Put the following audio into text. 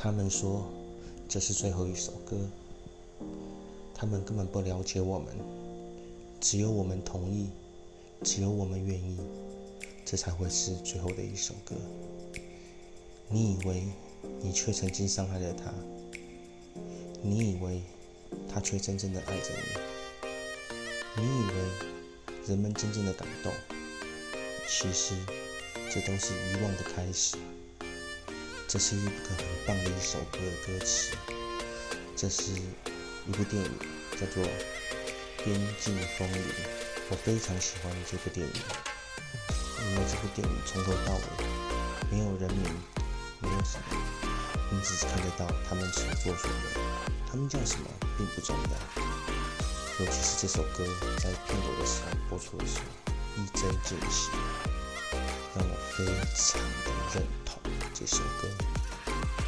他们说这是最后一首歌，他们根本不了解我们，只有我们同意，只有我们愿意，这才会是最后的一首歌。你以为你却曾经伤害了他，你以为他却真正的爱着你，你以为人们真正的感动，其实这都是遗忘的开始。这是一个很棒的一首歌的歌词，这是一部电影，叫做《边境风云》。我非常喜欢这部电影，因为这部电影从头到尾没有人名，没有什么，你只是看得到他们所做所为。他们叫什么并不重要，尤其是这首歌在片尾的时候播出的时候，一针见血，让我非常的认同。这首歌。